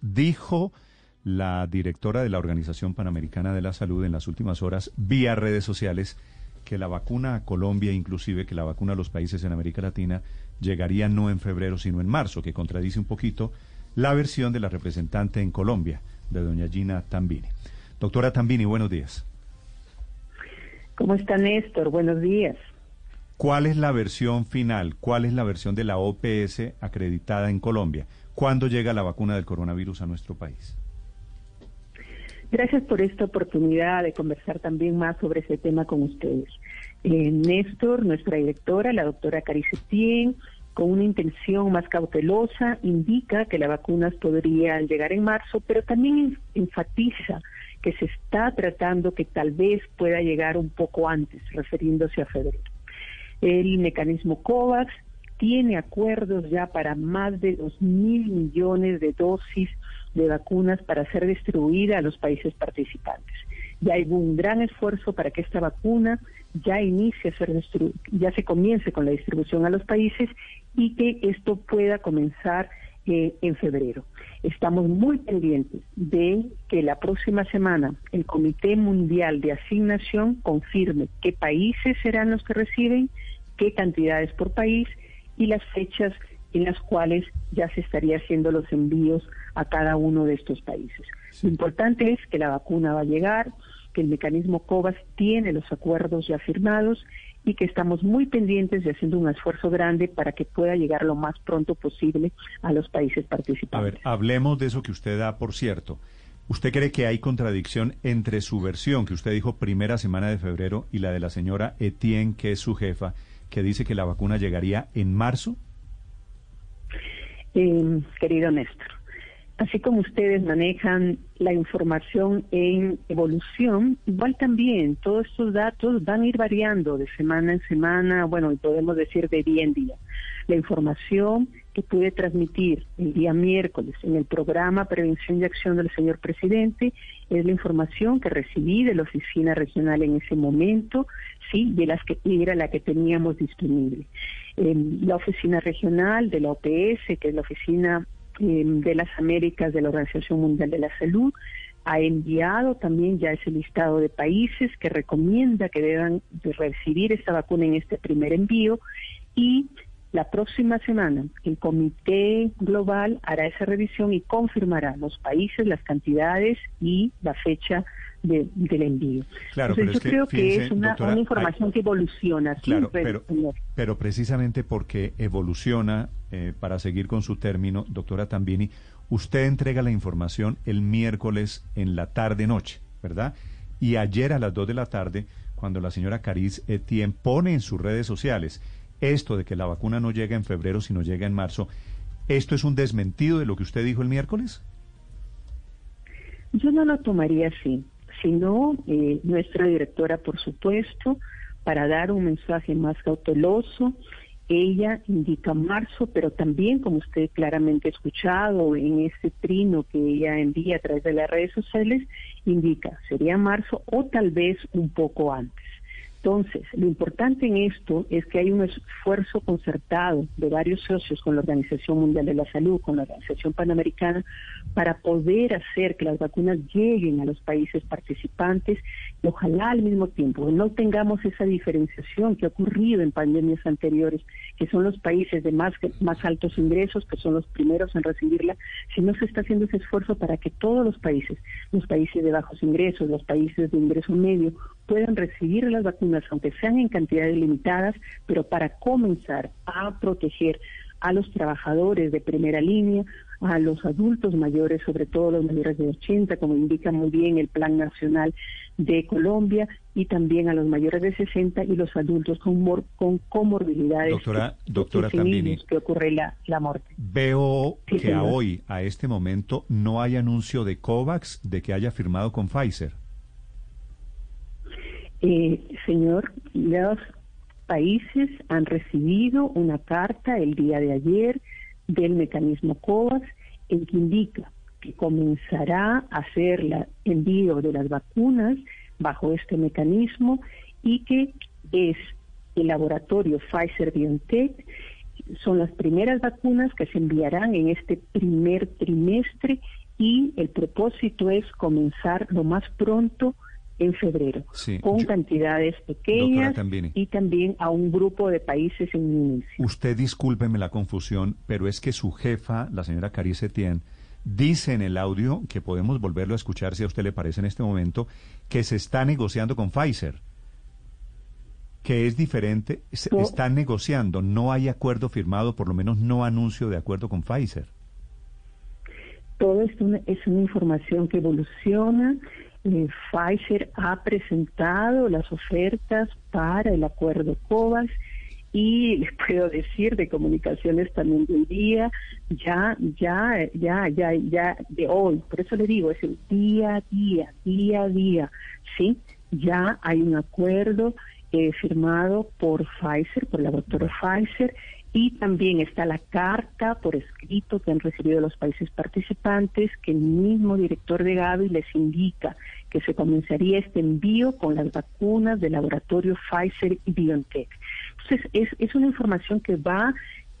Dijo la directora de la Organización Panamericana de la Salud en las últimas horas vía redes sociales que la vacuna a Colombia, inclusive que la vacuna a los países en América Latina, llegaría no en febrero sino en marzo, que contradice un poquito la versión de la representante en Colombia, de doña Gina Tambini. Doctora Tambini, buenos días. ¿Cómo está Néstor? Buenos días. ¿Cuál es la versión final? ¿Cuál es la versión de la OPS acreditada en Colombia? ¿Cuándo llega la vacuna del coronavirus a nuestro país? Gracias por esta oportunidad de conversar también más sobre ese tema con ustedes. Eh, Néstor, nuestra directora, la doctora Carice Tien, con una intención más cautelosa, indica que las vacunas podrían llegar en marzo, pero también enfatiza que se está tratando que tal vez pueda llegar un poco antes, refiriéndose a febrero. El mecanismo COVAX tiene acuerdos ya para más de dos mil millones de dosis de vacunas para ser distribuida a los países participantes. Ya hay un gran esfuerzo para que esta vacuna ya inicie a ser ya se comience con la distribución a los países y que esto pueda comenzar eh, en febrero. Estamos muy pendientes de que la próxima semana el Comité Mundial de Asignación confirme qué países serán los que reciben, qué cantidades por país y las fechas en las cuales ya se estaría haciendo los envíos a cada uno de estos países. Lo importante es que la vacuna va a llegar, que el mecanismo COVAX tiene los acuerdos ya firmados y que estamos muy pendientes de haciendo un esfuerzo grande para que pueda llegar lo más pronto posible a los países participantes. A ver, hablemos de eso que usted da, por cierto. ¿Usted cree que hay contradicción entre su versión, que usted dijo primera semana de febrero, y la de la señora Etienne, que es su jefa, que dice que la vacuna llegaría en marzo? Eh, querido Néstor, así como ustedes manejan la información en evolución, igual también todos estos datos van a ir variando de semana en semana, bueno, podemos decir de día en día. La información que pude transmitir el día miércoles en el programa Prevención y Acción del señor presidente es la información que recibí de la oficina regional en ese momento, sí, de las que era la que teníamos disponible. la oficina regional de la OPS, que es la oficina de las Américas de la Organización Mundial de la Salud ha enviado también ya ese listado de países que recomienda que deban recibir esta vacuna en este primer envío y la próxima semana el comité global hará esa revisión y confirmará los países, las cantidades y la fecha de, del envío. Claro, yo creo que es una, información que evoluciona. Claro, pero, pero precisamente porque evoluciona, eh, para seguir con su término, doctora Tambini, usted entrega la información el miércoles en la tarde-noche, ¿verdad? Y ayer a las 2 de la tarde, cuando la señora Cariz Etienne pone en sus redes sociales esto de que la vacuna no llega en febrero, sino llega en marzo, ¿esto es un desmentido de lo que usted dijo el miércoles? Yo no lo tomaría así sino eh, nuestra directora, por supuesto, para dar un mensaje más cauteloso. Ella indica marzo, pero también, como usted claramente ha escuchado en ese trino que ella envía a través de las redes sociales, indica, sería marzo o tal vez un poco antes. Entonces, lo importante en esto es que hay un esfuerzo concertado de varios socios con la Organización Mundial de la Salud, con la Organización Panamericana, para poder hacer que las vacunas lleguen a los países participantes ojalá al mismo tiempo no tengamos esa diferenciación que ha ocurrido en pandemias anteriores, que son los países de más, más altos ingresos, que son los primeros en recibirla, si no se está haciendo ese esfuerzo para que todos los países, los países de bajos ingresos, los países de ingreso medio, puedan recibir las vacunas, aunque sean en cantidades limitadas, pero para comenzar a proteger a los trabajadores de primera línea, a los adultos mayores, sobre todo los mayores de 80, como indica muy bien el Plan Nacional de Colombia, y también a los mayores de 60 y los adultos con, con comorbilidades. Doctora, doctora Tambini, que ocurre la, la muerte. Veo que a hoy, a este momento, no hay anuncio de COVAX de que haya firmado con Pfizer. Eh, señor, los países han recibido una carta el día de ayer del mecanismo COVAX en que indica que comenzará a hacer el envío de las vacunas bajo este mecanismo y que es el laboratorio Pfizer BioNTech son las primeras vacunas que se enviarán en este primer trimestre y el propósito es comenzar lo más pronto en febrero, con cantidades pequeñas y también a un grupo de países en inicio. Usted discúlpeme la confusión, pero es que su jefa, la señora Carice Tien, dice en el audio, que podemos volverlo a escuchar si a usted le parece en este momento, que se está negociando con Pfizer. Que es diferente, se están negociando, no hay acuerdo firmado, por lo menos no anuncio de acuerdo con Pfizer. Todo esto es una información que evoluciona eh, Pfizer ha presentado las ofertas para el acuerdo COVAX y les puedo decir de comunicaciones también del día, ya, ya, ya, ya, ya de hoy, por eso le digo, es el día a día, día a día, ¿sí? Ya hay un acuerdo eh, firmado por Pfizer, por la doctora Pfizer, y también está la carta por escrito que han recibido los países participantes, que el mismo director de Gavi les indica que se comenzaría este envío con las vacunas del laboratorio Pfizer y BioNTech. Entonces, es, es una información que va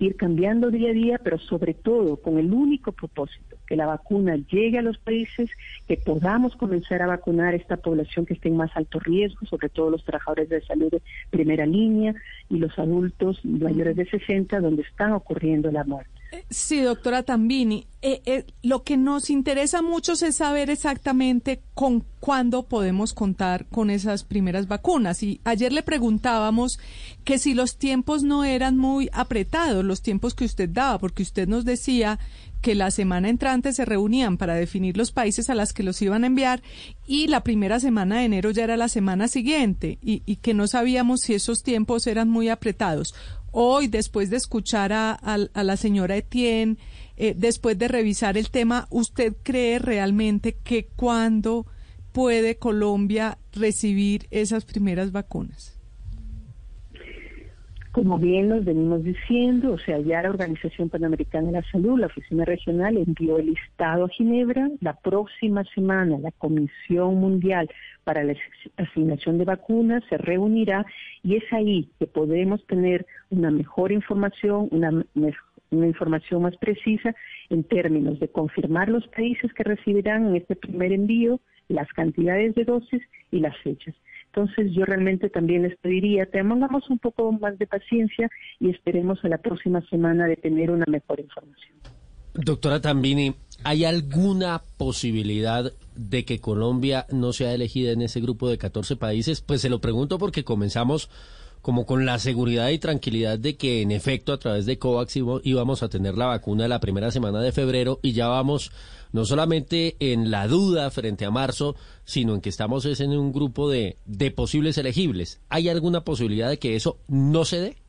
ir cambiando día a día, pero sobre todo con el único propósito, que la vacuna llegue a los países, que podamos comenzar a vacunar a esta población que esté en más alto riesgo, sobre todo los trabajadores de salud de primera línea y los adultos mayores de 60, donde están ocurriendo la muerte. Sí, doctora Tambini. Eh, eh, lo que nos interesa mucho es saber exactamente con cuándo podemos contar con esas primeras vacunas. Y ayer le preguntábamos que si los tiempos no eran muy apretados, los tiempos que usted daba, porque usted nos decía que la semana entrante se reunían para definir los países a las que los iban a enviar y la primera semana de enero ya era la semana siguiente y, y que no sabíamos si esos tiempos eran muy apretados hoy, después de escuchar a, la señora Etienne, eh, después de revisar el tema, ¿usted cree realmente que cuándo puede Colombia recibir esas primeras vacunas? Como bien nos venimos diciendo, o sea, ya la Organización Panamericana de la Salud, la Oficina Regional, envió el listado a Ginebra. La próxima semana la Comisión Mundial para la Asignación de Vacunas se reunirá y es ahí que podemos tener una mejor información, una, una información más precisa en términos de confirmar los países que recibirán en este primer envío, las cantidades de dosis y las fechas. Entonces yo realmente también les pediría, tengamos un poco más de paciencia y esperemos a la próxima semana de tener una mejor información. Doctora Tambini, ¿hay alguna posibilidad de que Colombia no sea elegida en ese grupo de 14 países? Pues se lo pregunto porque comenzamos como con la seguridad y tranquilidad de que en efecto a través de COVAX íbamos a tener la vacuna la primera semana de febrero y ya vamos no solamente en la duda frente a marzo, sino en que estamos en un grupo de, de posibles elegibles. ¿Hay alguna posibilidad de que eso no se dé?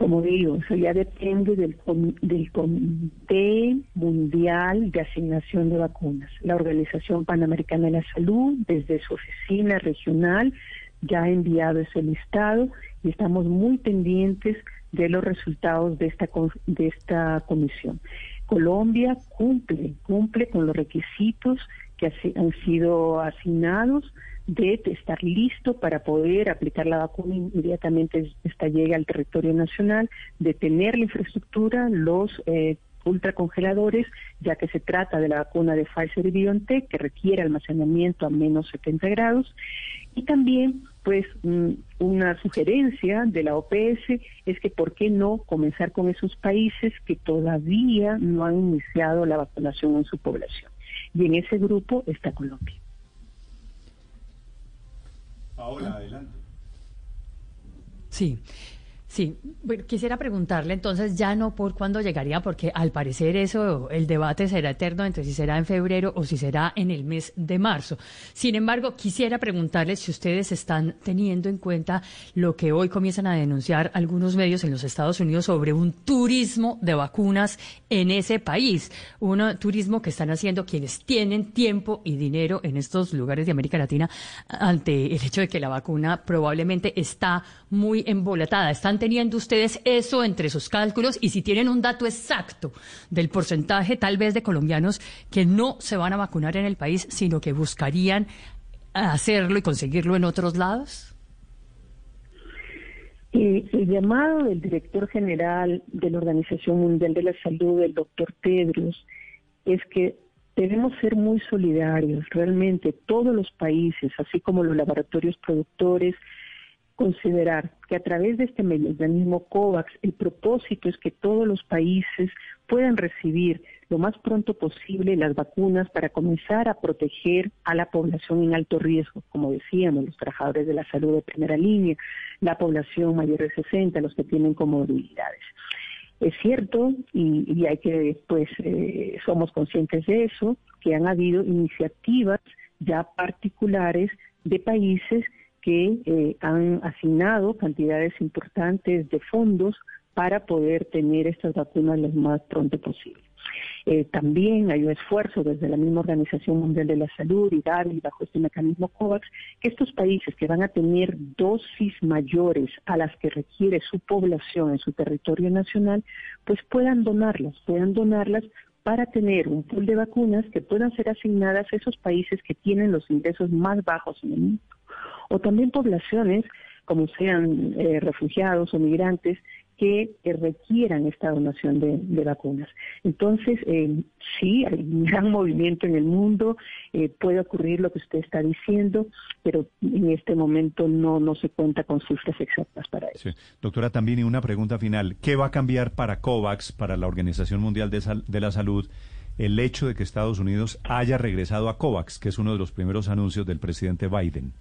Como digo, ya depende del, del Comité Mundial de Asignación de Vacunas. La Organización Panamericana de la Salud, desde su oficina regional, ya ha enviado ese listado y estamos muy pendientes de los resultados de esta, de esta comisión. Colombia cumple, cumple con los requisitos que han sido asignados de estar listo para poder aplicar la vacuna inmediatamente esta llegue al territorio nacional, de tener la infraestructura, los eh, ultracongeladores, ya que se trata de la vacuna de Pfizer y BioNTech, que requiere almacenamiento a menos 70 grados, y también, pues, mm, una sugerencia de la OPS es que por qué no comenzar con esos países que todavía no han iniciado la vacunación en su población. Y en ese grupo está Colombia. Ahora, adelante. Sí. Sí, bueno, quisiera preguntarle entonces ya no por cuándo llegaría, porque al parecer eso, el debate será eterno entre si será en febrero o si será en el mes de marzo. Sin embargo, quisiera preguntarle si ustedes están teniendo en cuenta lo que hoy comienzan a denunciar algunos medios en los Estados Unidos sobre un turismo de vacunas en ese país, un turismo que están haciendo quienes tienen tiempo y dinero en estos lugares de América Latina ante el hecho de que la vacuna probablemente está muy embolatada. Están teniendo ustedes eso entre sus cálculos y si tienen un dato exacto del porcentaje tal vez de colombianos que no se van a vacunar en el país, sino que buscarían hacerlo y conseguirlo en otros lados? Eh, el llamado del director general de la Organización Mundial de la Salud, el doctor Tedros, es que debemos ser muy solidarios. Realmente todos los países, así como los laboratorios productores, considerar que a través de este mecanismo COVAX el propósito es que todos los países puedan recibir lo más pronto posible las vacunas para comenzar a proteger a la población en alto riesgo, como decíamos, los trabajadores de la salud de primera línea, la población mayor de 60, los que tienen comorbilidades. Es cierto, y, hay que, pues, eh, somos conscientes de eso, que han habido iniciativas ya particulares de países que eh, han asignado cantidades importantes de fondos para poder tener estas vacunas lo más pronto posible. Eh, también hay un esfuerzo desde la misma Organización Mundial de la Salud y Gavi bajo este mecanismo COVAX que estos países que van a tener dosis mayores a las que requiere su población en su territorio nacional, pues puedan donarlas, puedan donarlas para tener un pool de vacunas que puedan ser asignadas a esos países que tienen los ingresos más bajos en el mundo o también poblaciones como sean eh, refugiados o migrantes que eh, requieran esta donación de, vacunas. Entonces, eh, sí, hay un gran movimiento en el mundo, puede ocurrir lo que usted está diciendo, pero en este momento no, no se cuenta con cifras exactas para eso. Doctora Tambini, una pregunta final. ¿Qué va a cambiar para COVAX, para la Organización Mundial de, de la Salud, el hecho de que Estados Unidos haya regresado a COVAX, que es uno de los primeros anuncios del presidente Biden?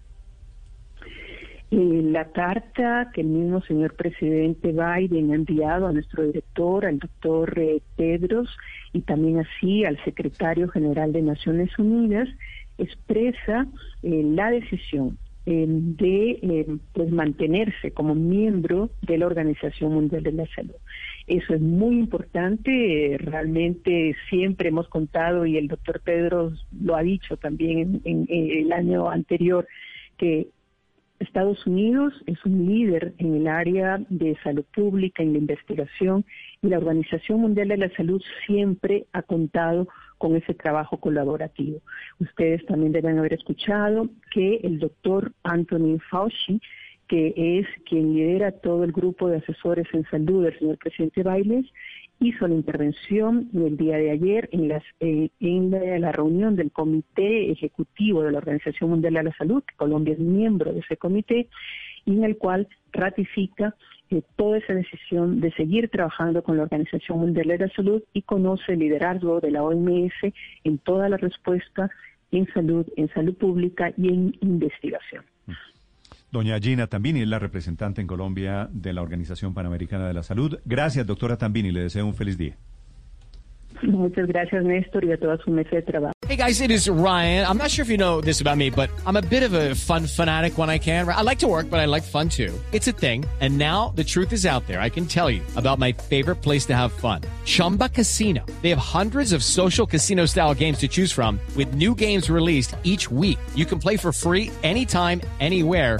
La carta que el mismo señor presidente Biden ha enviado a nuestro director, al doctor eh, Pedros, y también así al secretario general de Naciones Unidas, expresa eh, la decisión eh, de pues mantenerse como miembro de la Organización Mundial de la Salud. Eso es muy importante, realmente siempre hemos contado y el doctor Pedros lo ha dicho también en el año anterior, que Estados Unidos es un líder en el área de salud pública, en la investigación, y la Organización Mundial de la Salud siempre ha contado con ese trabajo colaborativo. Ustedes también deben haber escuchado que el doctor Anthony Fauci, que es quien lidera todo el grupo de asesores en salud del señor presidente Bailes, hizo la intervención el día de ayer en, las, eh, en la, reunión del Comité Ejecutivo de la Organización Mundial de la Salud, Colombia es miembro de ese comité, y en el cual ratifica eh, toda esa decisión de seguir trabajando con la Organización Mundial de la Salud y conoce el liderazgo de la OMS en toda la respuesta en salud, en salud pública y en investigación. Doña Gina Tambini es la representante en Colombia de la Organización Panamericana de la Salud. Gracias, doctora Tambini. Le deseo un feliz día. Muchas gracias, Néstor, y a toda su mesa de trabajo. Hey, guys, it is Ryan. I'm not sure if you know this about me, but I'm a bit of a fun fanatic when I can. I like to work, but I like fun too. It's a thing. And now the truth is out there. I can tell you about my favorite place to have fun. Chumba Casino. They have hundreds of social casino style games to choose from with new games released each week. You can play for free anytime, anywhere